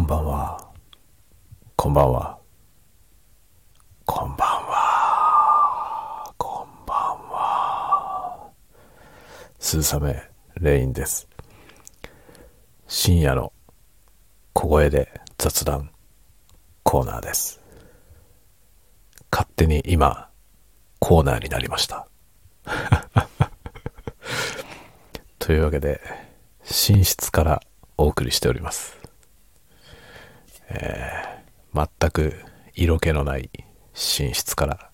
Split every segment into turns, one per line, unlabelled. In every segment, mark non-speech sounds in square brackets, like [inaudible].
こんばんは。こんばんは。こんばんは。こんばんは。鈴雨レインです。深夜の小声で雑談コーナーです。勝手に今、コーナーになりました。[laughs] というわけで、寝室からお送りしております。えー、全く色気のない寝室から、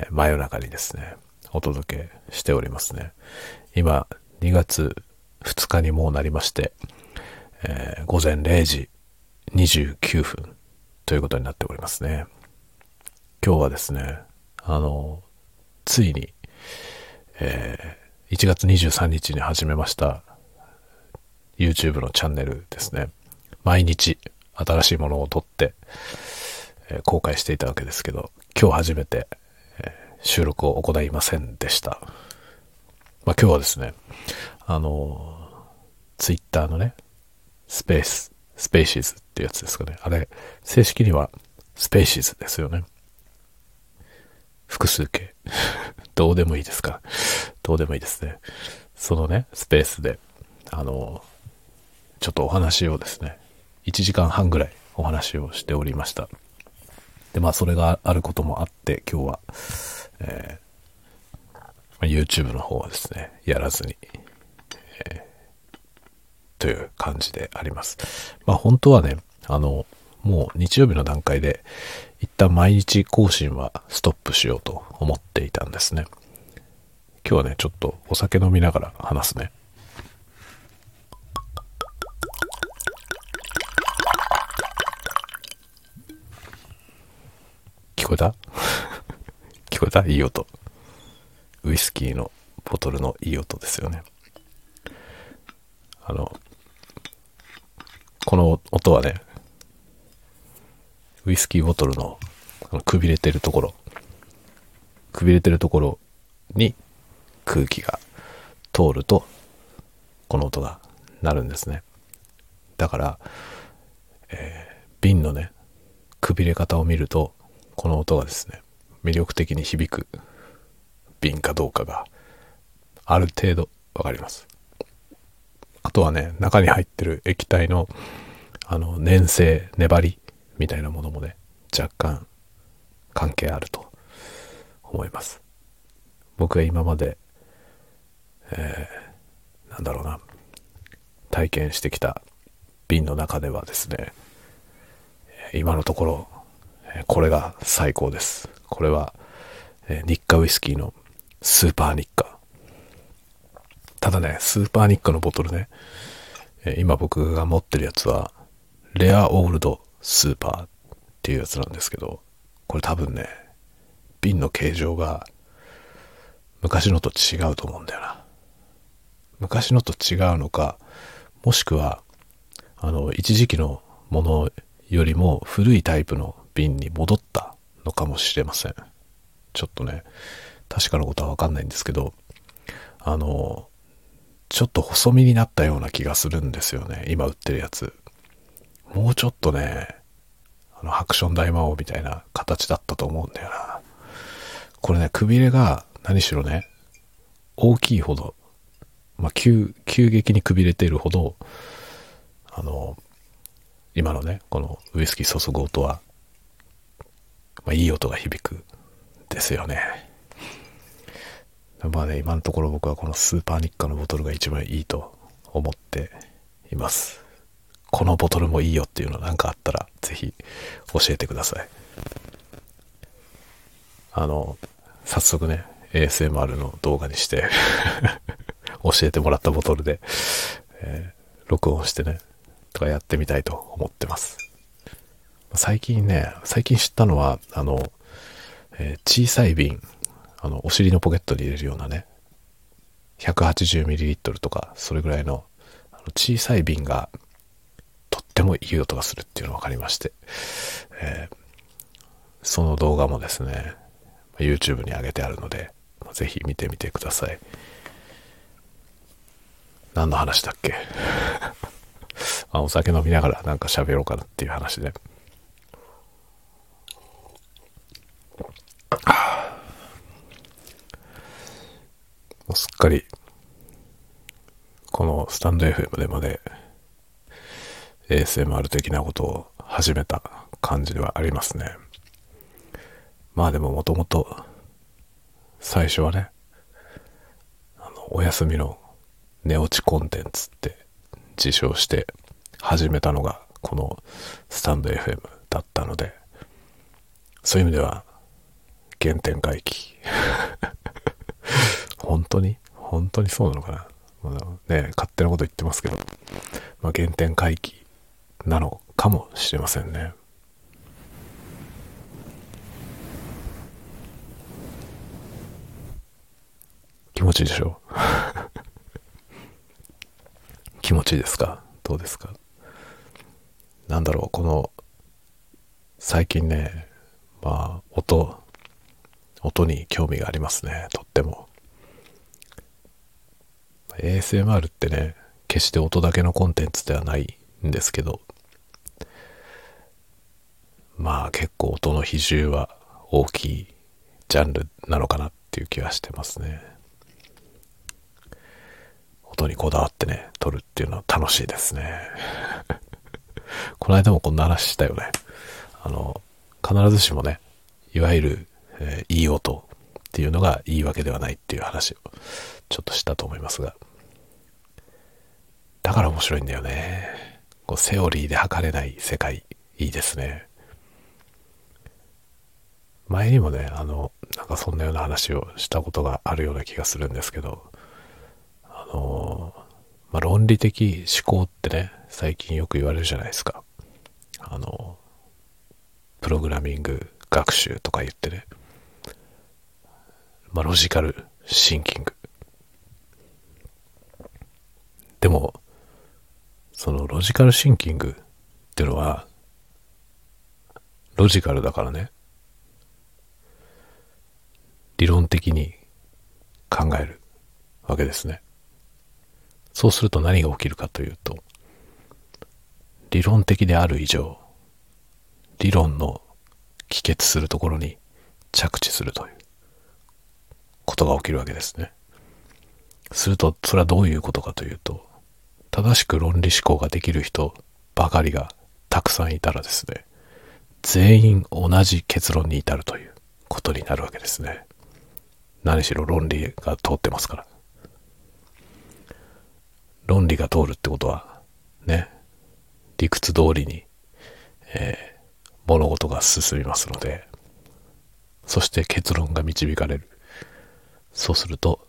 えー真夜中にですね、お届けしておりますね。今、2月2日にもうなりまして、えー午前0時29分ということになっておりますね。今日はですね、あの、ついに、えー1月23日に始めました YouTube のチャンネルですね。毎日新しいものを撮って、えー公開していたわけですけど、今日初めて、え収録を行いませんでした。まあ今日はですね、あの、Twitter のね、スペース、スペーシーズってやつですかね。あれ、正式にはスペーシーズですよね。複数形。[laughs] どうでもいいですか。どうでもいいですね。そのね、スペースで、あの、ちょっとお話をですね、1時間半ぐらいお話をしておりました。で、まあ、それがあることもあって、今日は、えー YouTube の方はですね、やらずに、えーという感じであります。まあ、本当はね、あの、もう日曜日の段階で、一旦毎日更新はストップしようと思っていたんですね。今日はね、ちょっとお酒飲みながら話すね。聞こえた？[laughs] 聞こえた？いい音。ウイスキーのボトルのいい音ですよね。あの、この音はね、ウイスキーボトルのあのくびれてるところ、くびれてるところに空気が通ると、この音が鳴るんですね。だから、えー瓶のね、くびれ方を見ると、この音がですね、魅力的に響く瓶かどうかがある程度わかります。あとはね、中に入ってる液体の、あの、粘性、粘りみたいなものもね、若干関係あると思います。僕が今まで、えーなんだろうな、体験してきた瓶の中ではですね、今のところ、これが最高です。これは、えー日課ウイスキーのスーパー日課。ただね、スーパーニッカのボトルね、えー今僕が持ってるやつは、レアオールドスーパーっていうやつなんですけど、これ多分ね、瓶の形状が昔のと違うと思うんだよな。昔のと違うのか、もしくは、あの、一時期のものよりも古いタイプの瓶に戻ったのかもしれません。ちょっとね、確かなことはわかんないんですけど、あの、ちょっと細身になったような気がするんですよね。今売ってるやつ。もうちょっとね、あの、ハクション大魔王みたいな形だったと思うんだよな。これね、くびれが何しろね、大きいほど、まあ、急、急激にくびれてるほど、あの、今のね、このウイスキー注ぐ音は、まあ、いい音が響く、ですよね。まあね、今のところ僕はこのスーパーニッカのボトルが一番いいと思っています。このボトルもいいよっていうのなんかあったら、ぜひ教えてください。あの、早速ね、ASMR の動画にして、[laughs] 教えてもらったボトルで、えー録音してね、とかやってみたいと思ってます。最近ね、最近知ったのは、あの、えー小さい瓶、あの、お尻のポケットに入れるようなね、180ml とか、それぐらいの、あの小さい瓶が、とってもいい音がするっていうのが分かりまして、えーその動画もですね、YouTube に上げてあるので、ぜひ見てみてください。何の話だっけ？[laughs] あお酒飲みながらなんか喋ろうかなっていう話で。もうすっかり、このスタンド FM でまで ASMR 的なことを始めた感じではありますね。まあでももともと最初はね、あの、お休みの寝落ちコンテンツって自称して始めたのがこのスタンド FM だったので、そういう意味では原点回帰。[laughs] 本当に？本当にそうなのかな、まあ、ね勝手なこと言ってますけど、まあ、原点回帰なのかもしれませんね。気持ちいいでしょ？[laughs] 気持ちいいですか？どうですか？なんだろう、この、最近ね、まあ、音、音に興味がありますね、とっても。ASMR ってね、決して音だけのコンテンツではないんですけど、まあ結構音の比重は大きいジャンルなのかなっていう気はしてますね。音にこだわってね、撮るっていうのは楽しいですね。[laughs] この間もこんな話したよね。あの、必ずしもね、いわゆる、え、いい音っていうのがいいわけではないっていう話をちょっとしたと思いますが。だから面白いんだよね。こうセオリーで測れない世界、いいですね。前にもね、あの、なんかそんなような話をしたことがあるような気がするんですけど、あの、まあ、論理的思考ってね、最近よく言われるじゃないですか。あの、プログラミング学習とか言ってね。まあ、ロジカルシンキング。でも、そのロジカルシンキングっていうのは、ロジカルだからね。理論的に考えるわけですね。そうすると何が起きるかというと、理論的である以上、理論の帰結するところに着地するということが起きるわけですね。すると、それはどういうことかというと、正しく論理思考ができる人ばかりがたくさんいたらですね、全員同じ結論に至るということになるわけですね。何しろ論理が通ってますから。論理が通るってことは、ね、理屈通りに、えー、物事が進みますので、そして結論が導かれる。そうすると、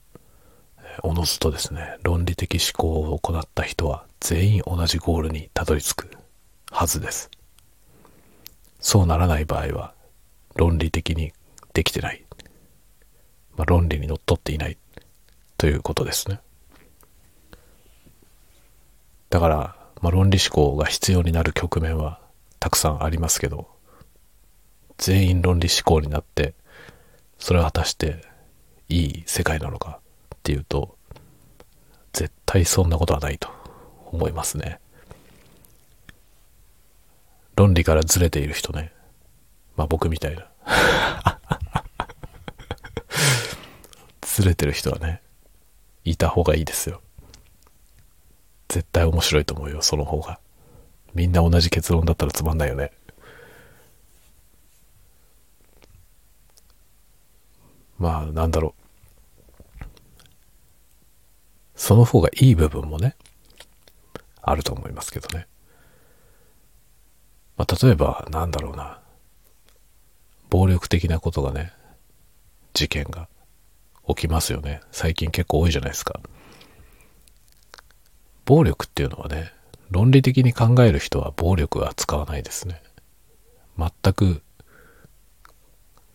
おのずとですね、論理的思考を行った人は全員同じゴールにたどり着くはずです。そうならない場合は、論理的にできてない。まあ、論理にのっとっていないということですね。だから、まあ、論理思考が必要になる局面はたくさんありますけど、全員論理思考になって、それは果たしていい世界なのかっていうと、絶対そんなことはないと思いますね。論理からずれている人ね。まあ僕みたいな。[laughs] ずれてる人はね、いた方がいいですよ。絶対面白いと思うよ、その方が。みんな同じ結論だったらつまんないよね。まあ、なんだろう。その方がいい部分もね、あると思いますけどね。まあ、例えば、なんだろうな。暴力的なことがね、事件が起きますよね。最近結構多いじゃないですか。暴力っていうのはね、論理的に考える人は暴力は使わないですね。全く、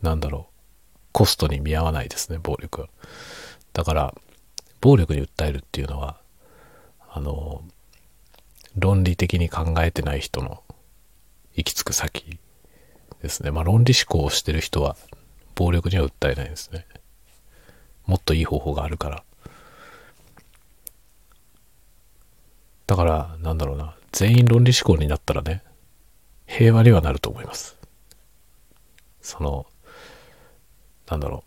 なんだろう、コストに見合わないですね、暴力。だから、暴力に訴えるっていうのは、あの、論理的に考えてない人の行き着く先ですね。まあ論理思考をしてる人は暴力には訴えないですね。もっといい方法があるから。だから、なんだろうな、全員論理思考になったらね、平和にはなると思います。その、なんだろ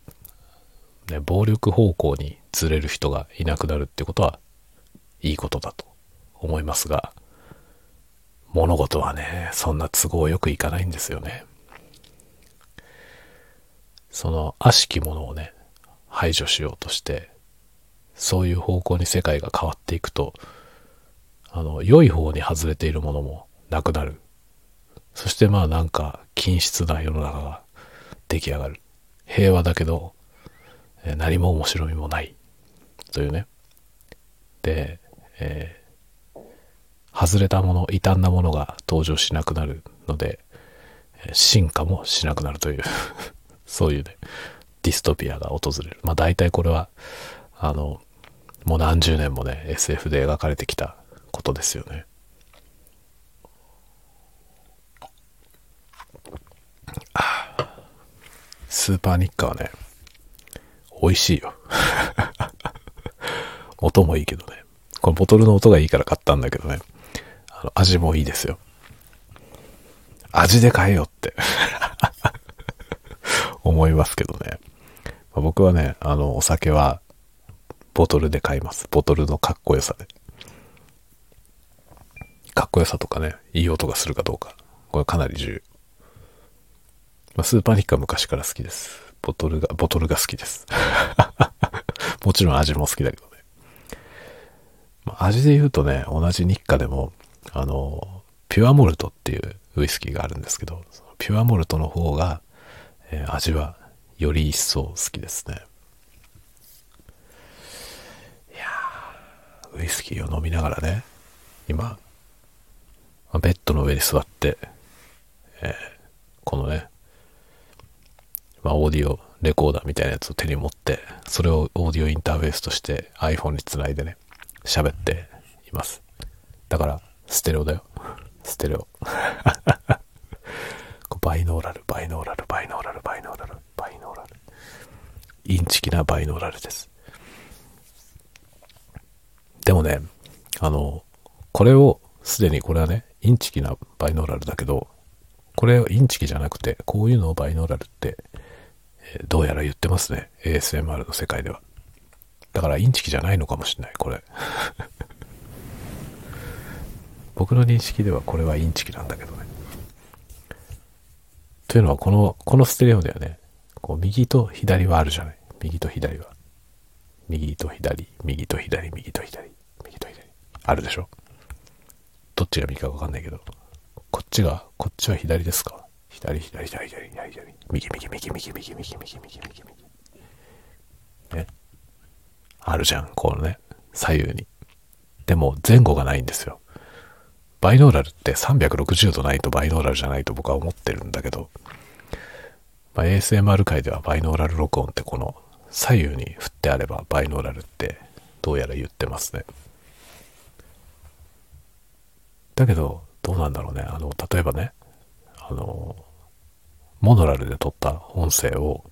う、ね、暴力方向にずれる人がいなくなるってことはいいことだと思いますが、物事はね、そんな都合よくいかないんですよね。その悪しきものをね、排除しようとして、そういう方向に世界が変わっていくと、あの、良い方に外れているものもなくなる。そしてまあなんか均質な世の中が出来上がる。平和だけど、え何も面白みもない。というね。で、えー、外れたもの、異端なものが登場しなくなるので、進化もしなくなるという [laughs] そういうね、ディストピアが訪れる。まあ大体これは、あの、もう何十年もね、SF で描かれてきたことですよね。ああスーパーニッカはね、美味しいよ。[laughs] 音もいいけどね。このボトルの音がいいから買ったんだけどね。あの味もいいですよ。味で買えよって [laughs] 思いますけどね。まあ、僕はね、あの、お酒はボトルで買います。ボトルのかっこよさで。かっこよさとかね、いい音がするかどうか。これかなり重要。まあ、スーパーニッカは昔から好きです。ボトルが、ボトルが好きです。[laughs] もちろん味も好きだけどね。まあ、味で言うとね、同じ日課でも、あの、ピュアモルトっていうウイスキーがあるんですけど、ピュアモルトの方が、えー、味はより一層好きですね。いやウイスキーを飲みながらね、今、ベッドの上に座って、えー、このね、まあ、オーディオレコーダーみたいなやつを手に持って、それをオーディオインターフェースとして iPhone につないでね、喋っています。だから、ステレオだよ。ステレオ。[laughs] バイノーラル、バイノーラル、バイノーラル、バイノーラル、バイノーラル。インチキなバイノーラルです。でもね、あの、これを、すでにこれはね、インチキなバイノーラルだけど、これインチキじゃなくて、こういうのをバイノーラルって、えどうやら言ってますね。ASMR の世界では。だからインチキじゃないのかもしれない、これ。[laughs] 僕の認識ではこれはインチキなんだけどね。というのは、この、このステレオではね、こう右と左はあるじゃない。右と左は。右と左、右と左、右と左、右と左。あるでしょ？どっちが右かわかんないけど。こっちが、こっちは左ですか？左、左、左、左、左、左。右、右、右、右、右、右、右、右、右、右。ね。あるじゃん、このね、左右に。でも、前後がないんですよ。バイノーラルって360度ないとバイノーラルじゃないと僕は思ってるんだけど、まあ、ASMR 界ではバイノーラル録音ってこの左右に振ってあればバイノーラルってどうやら言ってますね。だけど、どうなんだろうね。あの、例えばね、あの、モノラルで撮った音声を、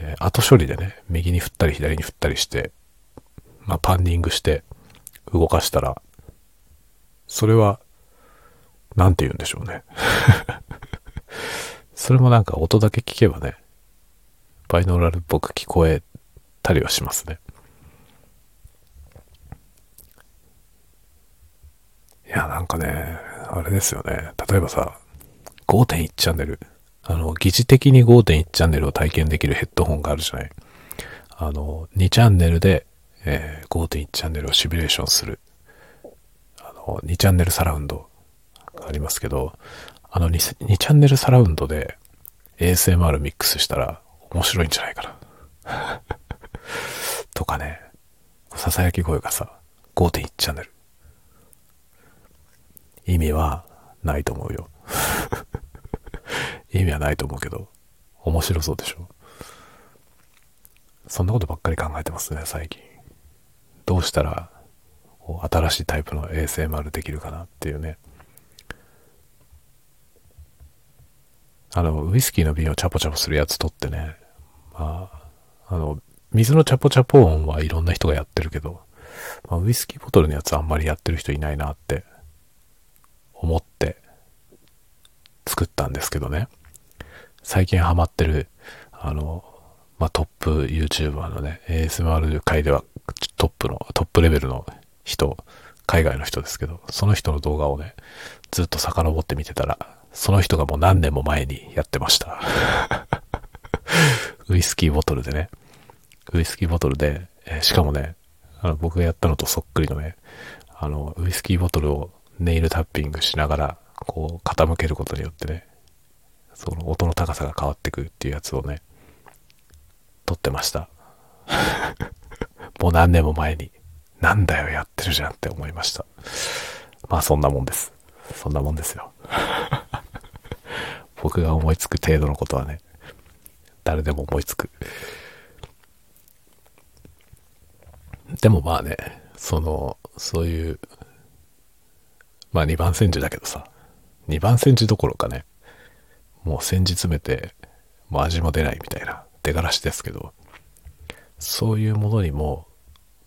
えー、後処理でね、右に振ったり左に振ったりして、まあ、パンニングして動かしたら、それはなんて言うんでしょうね。[laughs] それもなんか音だけ聞けばね、バイノーラルっぽく聞こえたりはしますね。いや、なんかね、あれですよね。例えばさ、5.1チャンネル。あの、疑似的に5.1チャンネルを体験できるヘッドホンがあるじゃない。あの、2チャンネルで、えー、5.1チャンネルをシミュレーションする。あの、2チャンネルサラウンドがありますけど、あの 2, 2チャンネルサラウンドで ASMR ミックスしたら面白いんじゃないかな。[laughs] とかね、ささやき声がさ、5.1チャンネル。意味はないと思うよ。意味はないと思うけど、面白そうでしょ？そんなことばっかり考えてますね、最近。どうしたら、新しいタイプの ASMR できるかなっていうね。あの、ウイスキーの瓶をチャポチャポするやつ取ってね、まあ、あの、水のチャポチャポ音はいろんな人がやってるけど、まあ、ウイスキーボトルのやつあんまりやってる人いないなって思って作ったんですけどね、最近ハマってる、あの、まあ、トップ YouTuber のね、ASMR 界ではトップの、トップレベルの人、海外の人ですけど、その人の動画をね、ずっと遡って見てたら、その人がもう何年も前にやってました。[laughs] ウイスキーボトルでね、ウイスキーボトルで、えしかもね、あの僕がやったのとそっくりのね、あの、ウイスキーボトルをネイルタッピングしながら、こう、傾けることによってね、その音の高さが変わってくっていうやつをね、撮ってました。[laughs] もう何年も前に、なんだよやってるじゃんって思いました。まあそんなもんです。そんなもんですよ。[laughs] 僕が思いつく程度のことはね、誰でも思いつく。でもまあね、その、そういう、まあ2番煎じだけどさ、2番煎じどころかね、もう煎じ詰めて、もう味も出ないみたいな出がらしですけど、そういうものにも、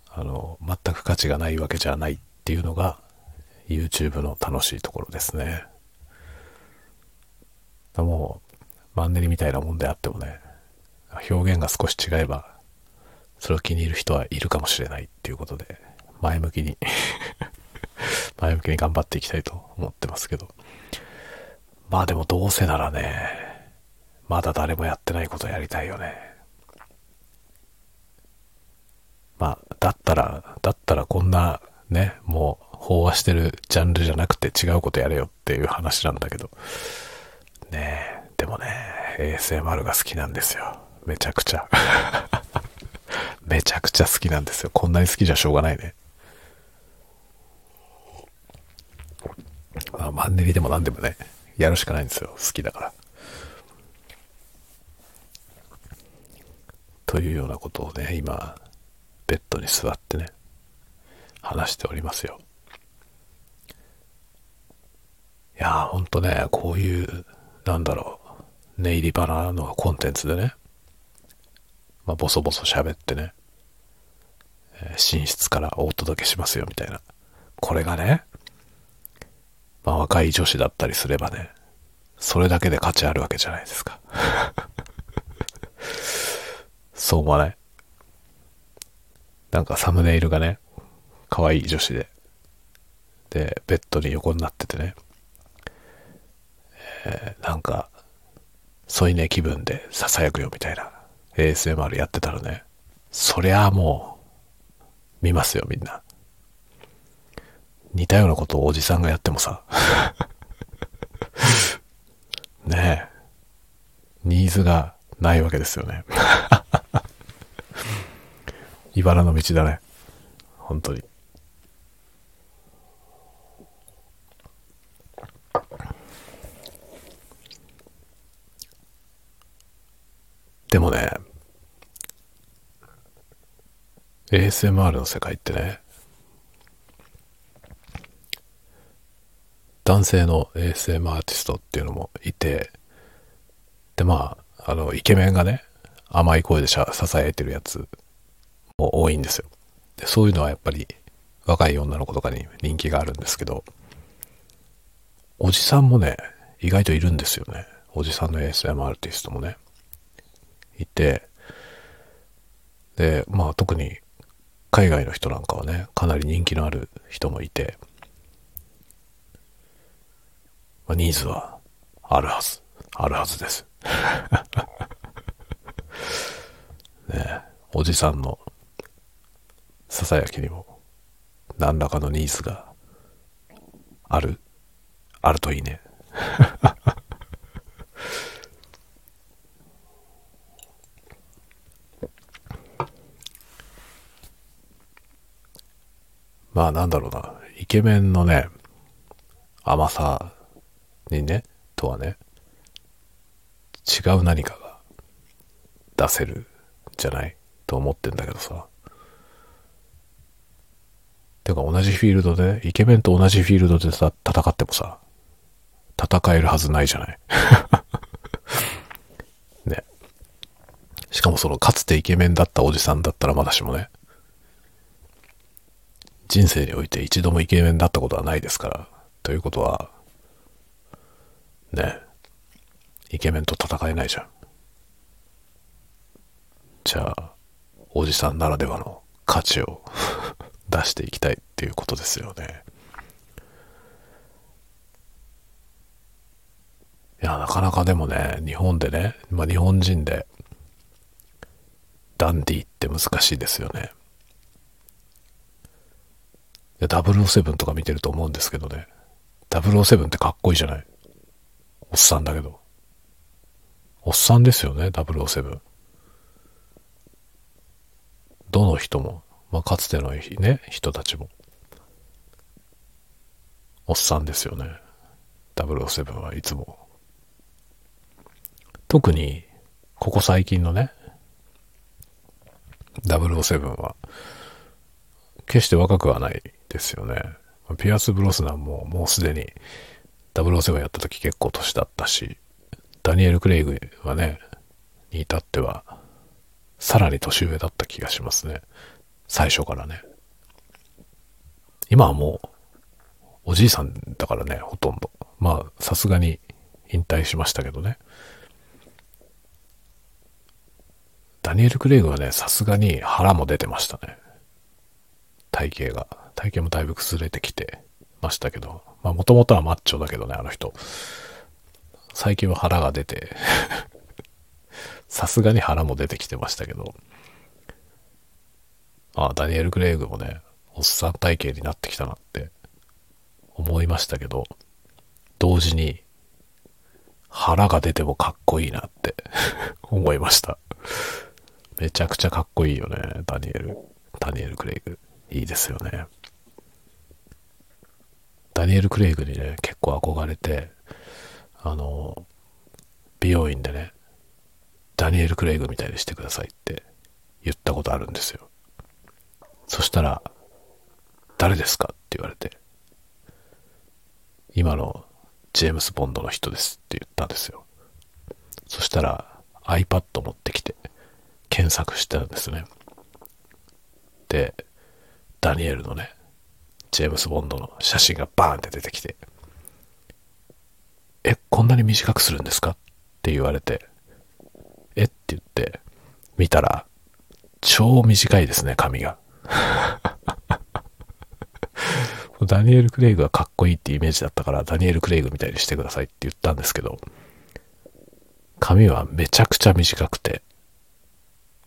あの、全く価値がないわけじゃないっていうのが、YouTube の楽しいところですね。もう、マンネリみたいなもんであってもね、表現が少し違えば、それを気に入る人はいるかもしれないっていうことで、前向きに [laughs] 前向きに頑張っていきたいと思ってますけど。まあでもどうせならね、まだ誰もやってないことやりたいよね。まあ、だったら、だったらこんなね、もう飽和してるジャンルじゃなくて違うことやれよっていう話なんだけど。ねえ、でもね、ASMR が好きなんですよ。めちゃくちゃ。[laughs] めちゃくちゃ好きなんですよ。こんなに好きじゃしょうがないね。まあ、マンネリでも何でもね、やるしかないんですよ。好きだから。というようなことをね、今、ベッドに座ってね、話しておりますよ。いやー、ほんとね、こういう、なんだろう、ネイリバナのコンテンツでね、まあ、ボソボソ喋ってね、寝室からお届けしますよ、みたいな。これがね、まあ、若い女子だったりすればね、それだけで価値あるわけじゃないですか。[laughs] そう思わない？なんかサムネイルがね、可愛い女子で、で、ベッドに横になっててね、えーなんか、添い寝気分で囁くよみたいな ASMR やってたらね、そりゃあもう、見ますよみんな。似たようなことをおじさんがやってもさ、[laughs] ねえ、ニーズがないわけですよね。[laughs] 茨の道だね。本当に。でもね、ASMR の世界ってね、男性の ASM アーティストっていうのもいて、で、まあ、あの、イケメンがね、甘い声で支えてるやつも多いんですよ。で、そういうのはやっぱり若い女の子とかに人気があるんですけど、おじさんもね、意外といるんですよね。おじさんの ASM アーティストもね。いて、で、まあ特に海外の人なんかはね、かなり人気のある人もいて、ニーズはあるはず。あるはずです。[laughs] ねおじさんのささやきにも何らかのニーズがあるあるといいね。[laughs] まあなんだろうな。イケメンのね、甘さにね、とはね、違う何かが出せるじゃないと思ってんだけどさ。てか同じフィールドで、イケメンと同じフィールドでさ、戦ってもさ、戦えるはずないじゃない。[laughs] ね。しかもそのかつてイケメンだったおじさんだったらまだしもね、人生において一度もイケメンだったことはないですから。ということは、ね、イケメンと戦えないじゃん。じゃあ、おじさんならではの価値を [laughs] 出していきたいっていうことですよね。いや、なかなかでもね、日本でね、まあ日本人で、ダンディって難しいですよね。007とか見てると思うんですけどね。007ってかっこいいじゃない。おっさんだけど。おっさんですよね、007。どの人も、まあ、かつてのね、人たちも。おっさんですよね。007はいつも。特に、ここ最近のね、007は、決して若くはないですよね。ピアス・ブロスナンももうすでに007やった時結構年だったし、ダニエル・クレイグはね、に至っては、さらに年上だった気がしますね。最初からね。今はもう、おじいさんだからね、ほとんど。まあ、さすがに引退しましたけどね。ダニエル・クレイグはね、さすがに腹も出てましたね。体型が。体型もだいぶ崩れてきてましたけど。まあ、もともとはマッチョだけどね、あの人。最近は腹が出てさすがに腹も出てきてましたけど。ああ、ダニエル・クレイグもね、おっさん体型になってきたなって思いましたけど、同時に腹が出てもかっこいいなって思いましためちゃくちゃかっこいいよね、ダニエル。ダニエル・クレイグ。いいですよね。ダニエル・クレイグにね、結構憧れて、あの、美容院でね、ダニエル・クレイグみたいにしてくださいって言ったことあるんですよ。そしたら、誰ですかって言われて、今のジェームス・ボンドの人ですって言ったんですよ。そしたら iPad 持ってきて検索してたんですね。で、ダニエルのね、ジェームス・ボンドの写真がバーンって出てきて、え、こんなに短くするんですか？って言われて、え？って言って、見たら、超短いですね、髪が。[laughs] ダニエル・クレイグはかっこいいってイメージだったから、ダニエル・クレイグみたいにしてくださいって言ったんですけど、髪はめちゃくちゃ短くて、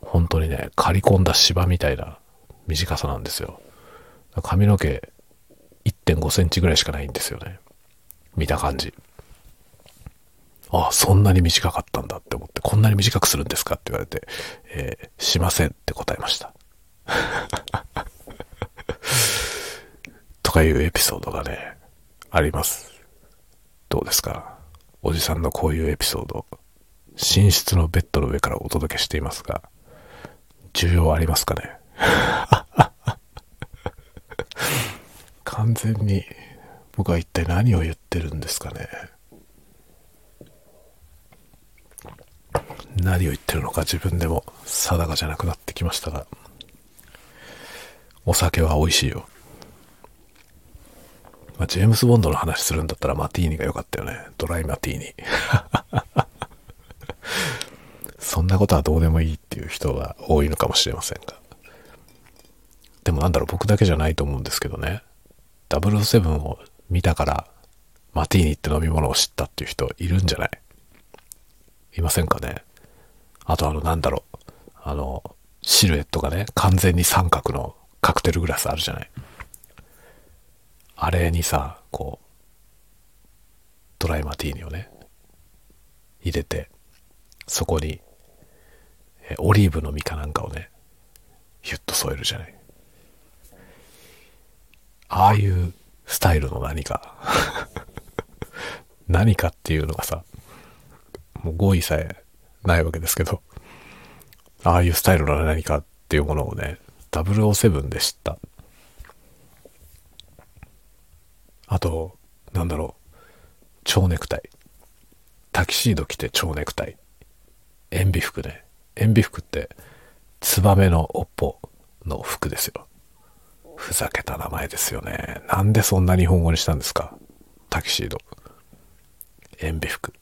本当にね、刈り込んだ芝みたいな短さなんですよ。髪の毛1.5センチぐらいしかないんですよね。見た感じ。ああ、そんなに短かったんだって思って、こんなに短くするんですかって言われて、えー、しませんって答えました。[laughs] とかいうエピソードがね、あります。どうですか？おじさんのこういうエピソード、寝室のベッドの上からお届けしていますが、需要ありますかね？[laughs] 完全に僕は一体何を言ってるんですかね何を言ってるのか自分でも定かじゃなくなってきましたが、お酒は美味しいよ。まあ、ジェームス・ボンドの話するんだったらマティーニが良かったよね。ドライマティーニ。[laughs] そんなことはどうでもいいっていう人が多いのかもしれませんが。でもなんだろう、僕だけじゃないと思うんですけどね。007を見たからマティーニって飲み物を知ったっていう人いるんじゃない？いませんかね？あとあの、なんだろう？あの、シルエットがね、完全に三角のカクテルグラスあるじゃない？あれにさ、こう、ドライマティーニをね、入れて、そこに、オリーブの実かなんかをね、ヒュッと添えるじゃない？ああいうスタイルの何か [laughs] 何かっていうのがさ、もう合意さえないわけですけど、ああいうスタイルの何かっていうものをね、007で知った。あと、なんだろう、蝶ネクタイ。タキシード着て蝶ネクタイ。塩ビ服ね。塩ビ服って、ツバメの尾っぽの服ですよ。ふざけた名前ですよね。なんでそんな日本語にしたんですか？タキシード。塩ビ服。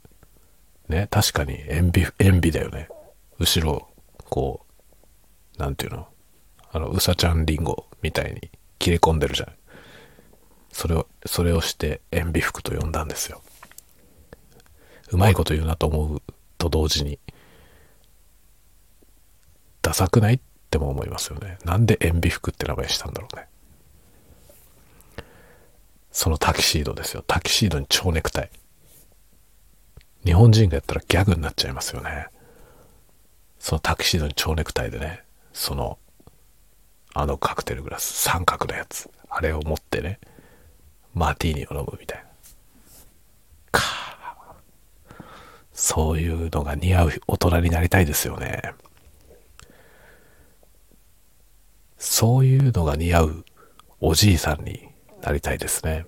ね、確かに塩ビ、塩ビだよね。後ろ、こう、なんていうの？あの、うさちゃんりんごみたいに切れ込んでるじゃん。それを、それをして塩ビ服と呼んだんですよ。うまいこと言うなと思うと同時に、ダサくない？ても思いますよね。なんで塩ビ服って名前したんだろうね。そのタキシードですよ。タキシードに蝶ネクタイ。日本人がやったらギャグになっちゃいますよね。そのタキシードに蝶ネクタイでね、その、あのカクテルグラス、三角のやつ、あれを持ってね、マーティーニを飲むみたいな。かそういうのが似合う大人になりたいですよね。そういうのが似合うおじいさんになりたいですね。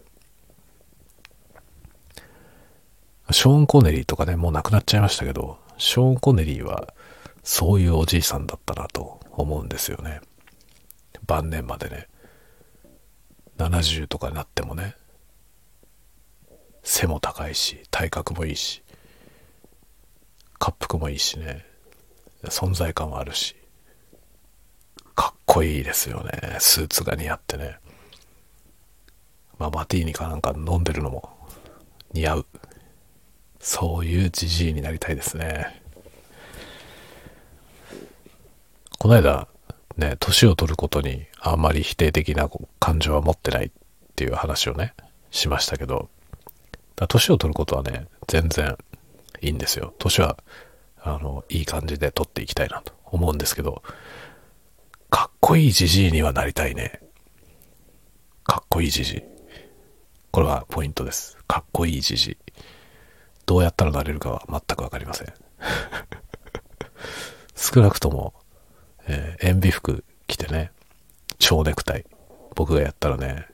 ショーン・コネリーとかね、もう亡くなっちゃいましたけど、ショーン・コネリーはそういうおじいさんだったなと思うんですよね。晩年までね。70とかになってもね、背も高いし、体格もいいし、滑腹もいいしね、存在感はあるし、かっこいいですよね。スーツが似合ってね。まあ、マティーニかなんか飲んでるのも似合う。そういうじじいになりたいですね。この間、ね、年を取ることにあんまり否定的な感情は持ってないっていう話をね、しましたけど、年を取ることはね、全然いいんですよ。年は、あの、いい感じで取っていきたいなと思うんですけど、かっこいいじじいにはなりたいね。かっこいいじじい。これはポイントです。かっこいいじじい。どうやったらなれるかは全くわかりません。[laughs] 少なくとも、えー、塩ビ服着てね、蝶ネクタイ。僕がやったらね、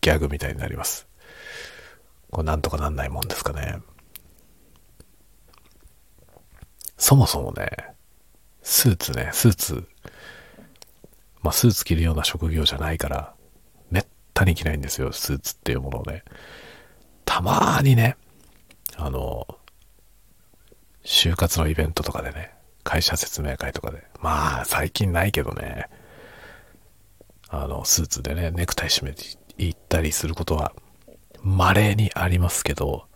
ギャグみたいになります。これなんとかなんないもんですかね。そもそもね、スーツね、スーツ、まあスーツ着るような職業じゃないから、めったに着ないんですよ、スーツっていうものをね。たまーにね、あの、就活のイベントとかでね、会社説明会とかで、まあ最近ないけどね、あの、スーツでね、ネクタイ締めて行ったりすることは、稀にありますけど、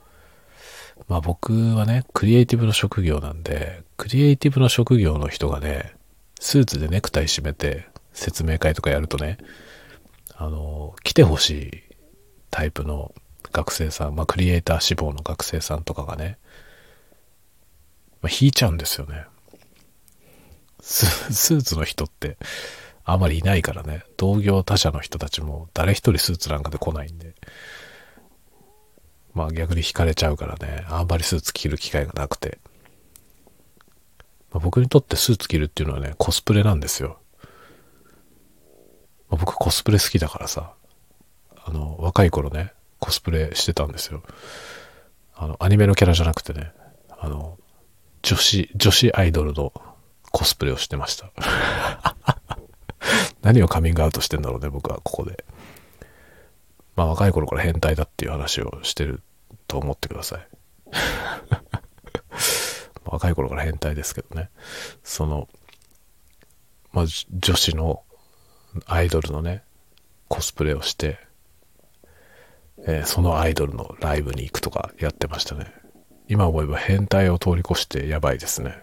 まあ僕はね、クリエイティブの職業なんで、クリエイティブの職業の人がね、スーツでネクタイ締めて説明会とかやるとね、あの、来てほしいタイプの学生さん、まあ、クリエイター志望の学生さんとかがね、まあ、引いちゃうんですよね。スーツの人ってあまりいないからね。同業他社の人たちも誰一人スーツなんかで来ないんで。まあ逆に惹かれちゃうからね。あんまりスーツ着る機会がなくて。まあ、僕にとってスーツ着るっていうのはね、コスプレなんですよ。まあ、僕コスプレ好きだからさ。あの、若い頃ね、コスプレしてたんですよ。あの、アニメのキャラじゃなくてね、あの、女子、女子アイドルのコスプレをしてました。[laughs] 何をカミングアウトしてんだろうね、僕はここで。まあ若い頃から変態だっていう話をしてると思ってください。[laughs] 若い頃から変態ですけどね。その、まあ女子のアイドルのね、コスプレをして、えー、そのアイドルのライブに行くとかやってましたね。今思えば変態を通り越してやばいですね。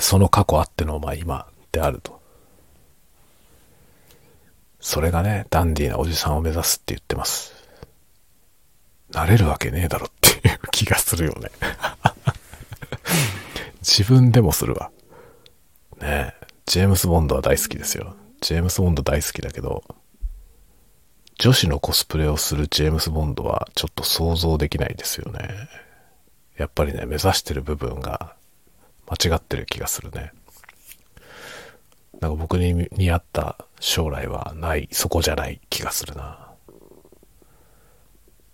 その過去あっての、まあ今であると。それがね、ダンディーなおじさんを目指すって言ってます。なれるわけねえだろっていう気がするよね。[laughs] 自分でもするわ。ジェームス・ボンドは大好きですよ。ジェームス・ボンド大好きだけど、女子のコスプレをするジェームス・ボンドはちょっと想像できないですよね。やっぱりね、目指してる部分が間違ってる気がするね。なんか僕に似合った将来はない、そこじゃない気がするな。だ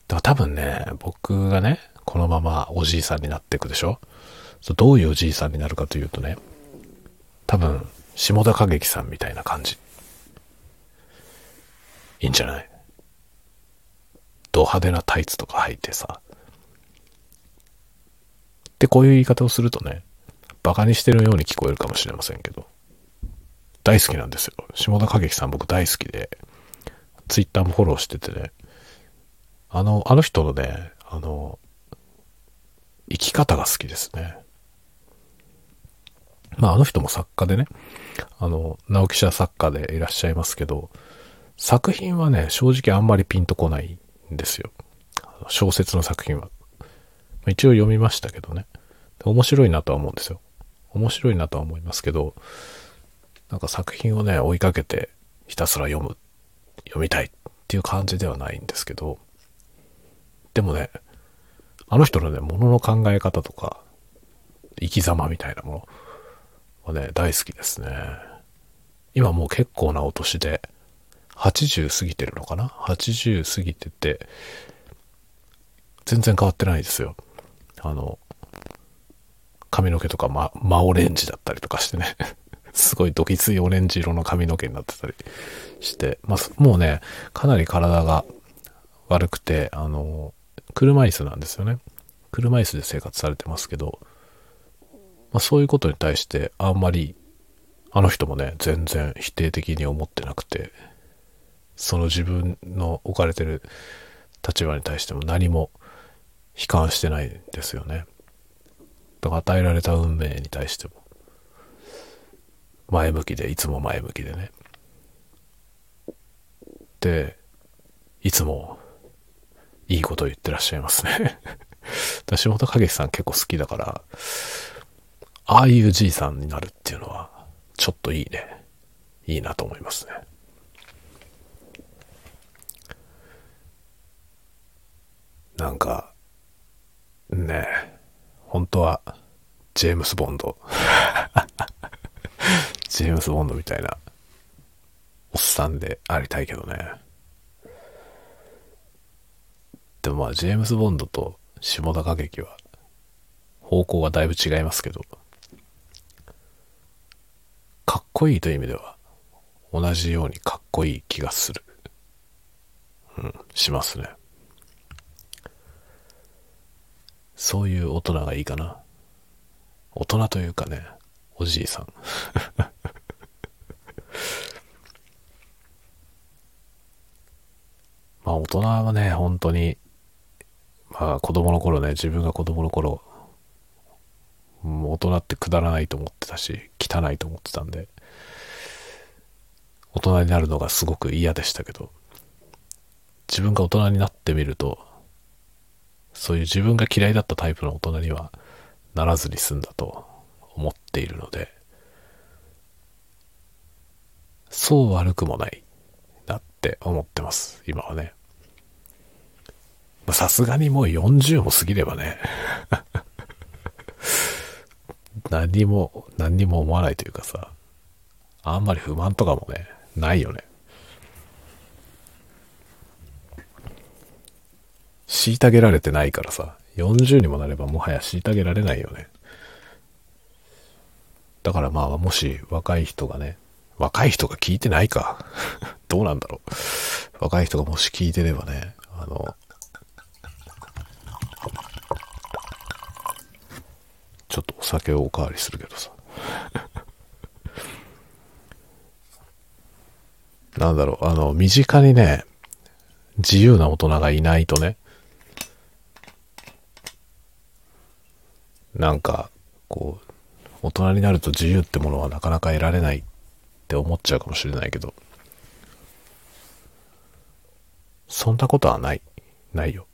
から多分ね、僕がね、このままおじいさんになっていくでしょ？どういうおじいさんになるかというとね、多分、下田景樹さんみたいな感じ。いいんじゃない？ド派手なタイツとか履いてさ、ってこういう言い方をするとね、バカにしてるように聞こえるかもしれませんけど、大好きなんですよ。下田景樹さん僕大好きで、ツイッターもフォローしててね、あの、あの人のね、あの、生き方が好きですね。まああの人も作家でね、あの、直木者作家でいらっしゃいますけど、作品はね、正直あんまりピンとこないんですよ。小説の作品は。一応読みましたけどね。面白いなとは思うんですよ。面白いなとは思いますけど、なんか作品をね、追いかけてひたすら読む、読みたいっていう感じではないんですけど、でもね、あの人のね、ものの考え方とか、生き様みたいなものはね、大好きですね。今もう結構なお年で、80過ぎてるのかな ?80 過ぎてて、全然変わってないですよ。あの、髪の毛とかま、真オレンジだったりとかしてね。[laughs] すごいドキついオレンジ色の髪の毛になってたりして、まあ、もうね、かなり体が悪くて、あの、車椅子なんですよね。車椅子で生活されてますけど、まあ、そういうことに対してあんまり、あの人もね、全然否定的に思ってなくて、その自分の置かれてる立場に対しても何も悲観してないんですよね。だから与えられた運命に対しても、前向きで、いつも前向きでね。で、いつもいいこと言ってらっしゃいますね。[laughs] 私本影さん結構好きだから、ああいうじいさんになるっていうのは、ちょっといいね。いいなと思いますね。なんか、ねえ、本当は、ジェームス・ボンド。[laughs] ジェームス・ボンドみたいな、おっさんでありたいけどね。でもまあ、ジェームス・ボンドと下田歌劇は、方向はだいぶ違いますけど、かっこいいという意味では、同じようにかっこいい気がする。うん、しますね。そういう大人がいいかな。大人というかね、おじいさん。[laughs] まあ大人はね、本当に、まあ子供の頃ね、自分が子供の頃、もう大人ってくだらないと思ってたし、汚いと思ってたんで、大人になるのがすごく嫌でしたけど、自分が大人になってみると、そういう自分が嫌いだったタイプの大人にはならずに済んだと思っているので、そう悪くもないなって思ってます、今はね。さすがにもう40も過ぎればね何にも、何にも思わないというかさ、あんまり不満とかもね、ないよね。虐げられてないからさ、40にもなればもはや虐げられないよね。だからまあ、もし若い人がね、若い人が聞いてないか。[laughs] どうなんだろう。若い人がもし聞いてればね、あの、ちょっとお酒をおかわりするけどさ。[laughs] なんだろう、あの、身近にね、自由な大人がいないとね、なんか、こう、大人になると自由ってものはなかなか得られないって思っちゃうかもしれないけど、そんなことはない。ないよ。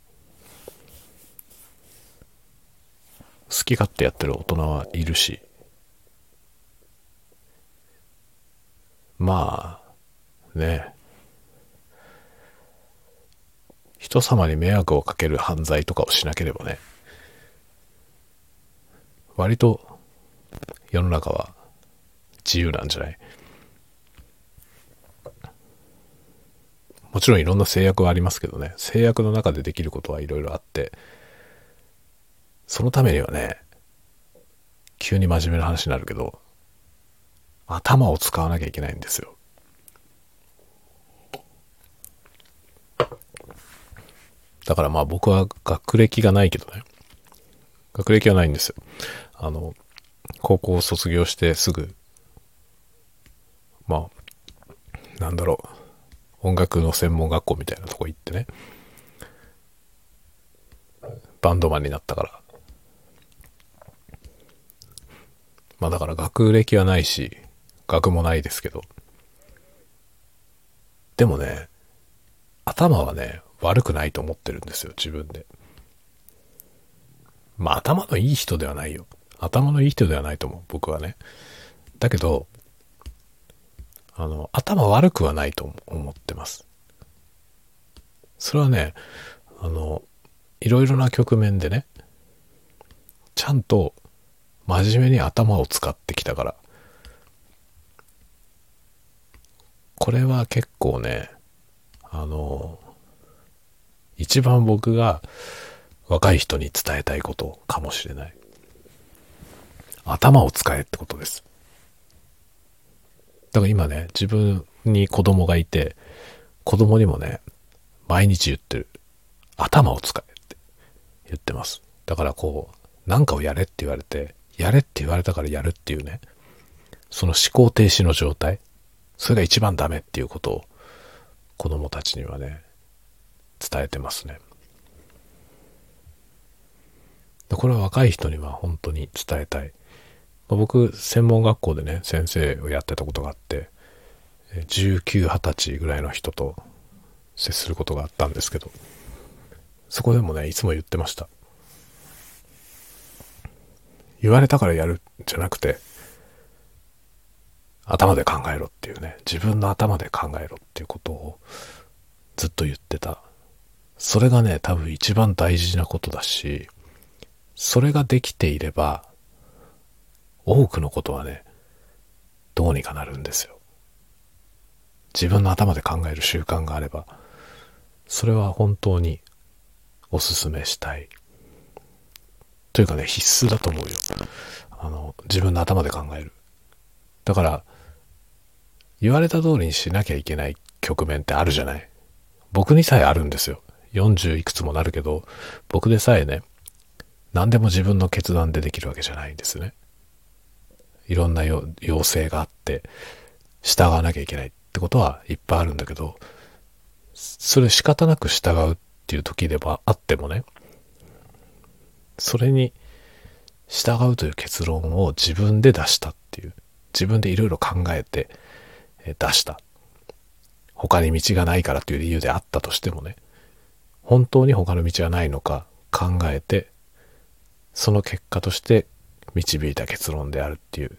好き勝手やってる大人はいるし、まあ、ね。人様に迷惑をかける犯罪とかをしなければね、割と世の中は自由なんじゃない？もちろんいろんな制約はありますけどね、制約の中でできることはいろいろあって、そのためにはね、急に真面目な話になるけど、頭を使わなきゃいけないんですよ。だからまあ僕は学歴がないけどね、学歴はないんですよ。あの、高校を卒業してすぐ、まあ、なんだろう、音楽の専門学校みたいなとこ行ってね、バンドマンになったから。まあだから学歴はないし、学もないですけど。でもね、頭はね、悪くないと思ってるんですよ、自分で。まあ頭のいい人ではないよ。頭のいい人ではないと思う、僕はね。だけど、あの、頭悪くはないと思ってます。それはね、あの、いろいろな局面でね、ちゃんと真面目に頭を使ってきたから。これは結構ね、あの、一番僕が若い人に伝えたいことかもしれない。頭を使えってことです。だから今ね、自分に子供がいて、子供にもね、毎日言ってる。頭を使えって言ってます。だからこう、何かをやれって言われて、やれって言われたからやるっていうね、その思考停止の状態、それが一番ダメっていうことを子供たちにはね、伝えてますね。これは若い人には本当に伝えたい。僕、専門学校でね、先生をやってたことがあって、19、20歳ぐらいの人と接することがあったんですけど、そこでもね、いつも言ってました。言われたからやるじゃなくて、頭で考えろっていうね、自分の頭で考えろっていうことをずっと言ってた。それがね、多分一番大事なことだし、それができていれば、多くのことはね、どうにかなるんですよ。自分の頭で考える習慣があれば、それは本当にお勧めしたい。というかね、必須だと思うよ。あの、自分の頭で考える。だから、言われた通りにしなきゃいけない局面ってあるじゃない。僕にさえあるんですよ。40いくつもなるけど、僕でさえね、何でも自分の決断でできるわけじゃないんですね。いろんな要請があって、従わなきゃいけないってことはいっぱいあるんだけど、それ仕方なく従うっていう時ではあってもね、それに従うという結論を自分で出したっていう、自分でいろいろ考えて出した。他に道がないからという理由であったとしてもね、本当に他の道はないのか考えて、その結果として導いた結論であるっていう、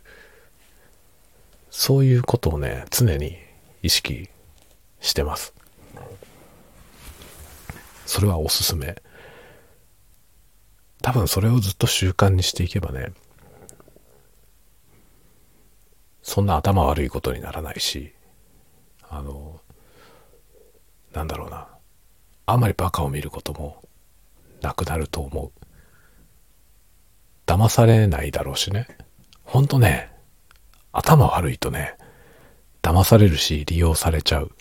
そういうことをね、常に意識してます。それはおすすめ。多分それをずっと習慣にしていけばね、そんな頭悪いことにならないし、あの、なんだろうな、あんまりバカを見ることもなくなると思う。騙されないだろうしね。ほんとね、頭悪いとね、騙されるし利用されちゃう。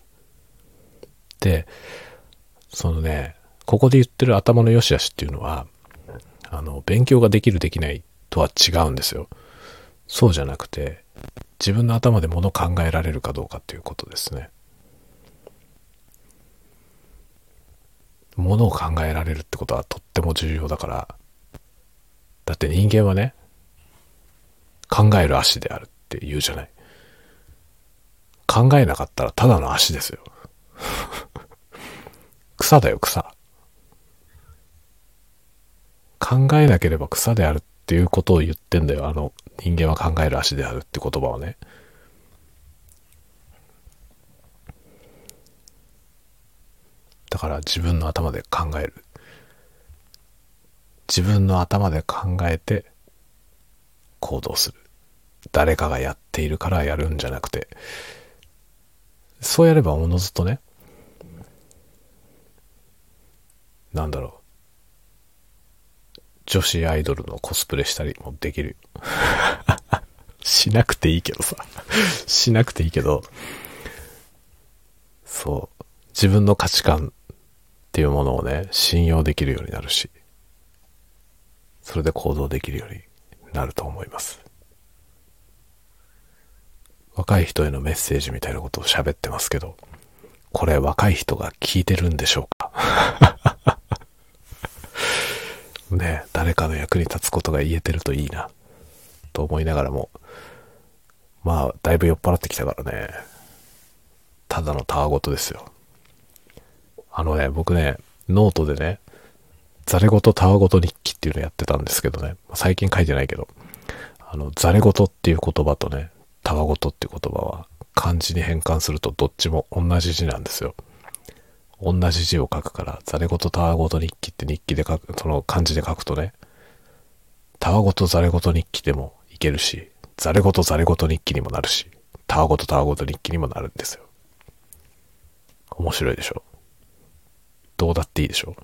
で、そのね、ここで言ってる頭の良し悪しっていうのは、あの、勉強ができるできないとは違うんですよ。そうじゃなくて、自分の頭で物考えられるかどうかっていうことですね。物を考えられるってことはとっても重要だから、だって人間はね、考える足であるって言うじゃない。考えなかったらただの足ですよ。[laughs] 草だよ、草。考えなければ草であるっていうことを言ってんだよ。あの、人間は考える足であるって言葉をね。だから自分の頭で考える。自分の頭で考えて行動する。誰かがやっているからやるんじゃなくて、そうやればおのずとね、なんだろう。女子アイドルのコスプレしたりもできる。[laughs] しなくていいけどさ。[laughs] しなくていいけど、そう。自分の価値観っていうものをね、信用できるようになるし。それで行動できるようになると思います。若い人へのメッセージみたいなことを喋ってますけど、これ若い人が聞いてるんでしょうか？ね誰かの役に立つことが言えてるといいな、と思いながらも、まあ、だいぶ酔っ払ってきたからね、ただのたわごとですよ。あのね、僕ね、ノートでね、ザレ言たわごと日記っていうのやってたんですけどね、最近書いてないけど、あの、ザレ言っていう言葉とね、たわごとっていう言葉は漢字に変換するとどっちも同じ字なんですよ。同じ字を書くから、ザレ言たわごと日記って日記で書く、その漢字で書くとね、たわごとザレ言日記でもいけるし、ザレ言ザレ言日記にもなるし、たわごとたわごと日記にもなるんですよ。面白いでしょ？どうだっていいでしょ？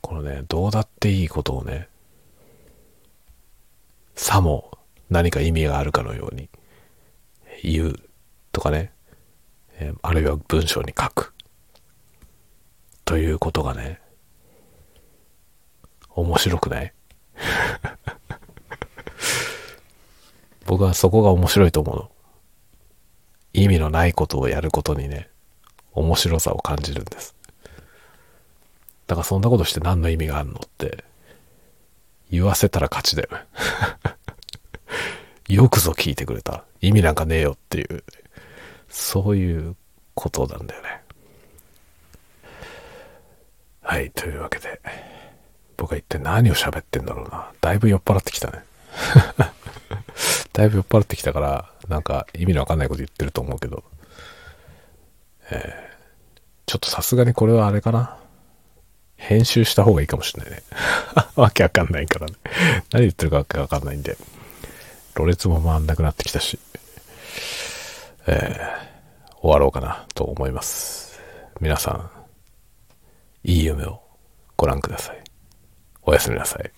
このね、どうだっていいことをね、さも何か意味があるかのように言うとかね、えーあるいは文章に書くということがね、面白くない？[laughs] 僕はそこが面白いと思うの。意味のないことをやることにね、面白さを感じるんです。だからそんなことして何の意味があるのって、言わせたら勝ちだよ。[laughs] よくぞ聞いてくれた。意味なんかねえよっていう、そういうことなんだよね。はい、というわけで、僕は一体何を喋ってんだろうな。だいぶ酔っ払ってきたね。[laughs] だいぶ酔っ払ってきたから、なんか意味のわかんないこと言ってると思うけど、えーちょっとさすがにこれはあれかな。編集した方がいいかもしれないね。[laughs] わけわかんないからね。何言ってるかわけわかんないんで。ろれつも回んなくなってきたし、えー終わろうかなと思います。皆さん、いい夢をご覧ください。おやすみなさい。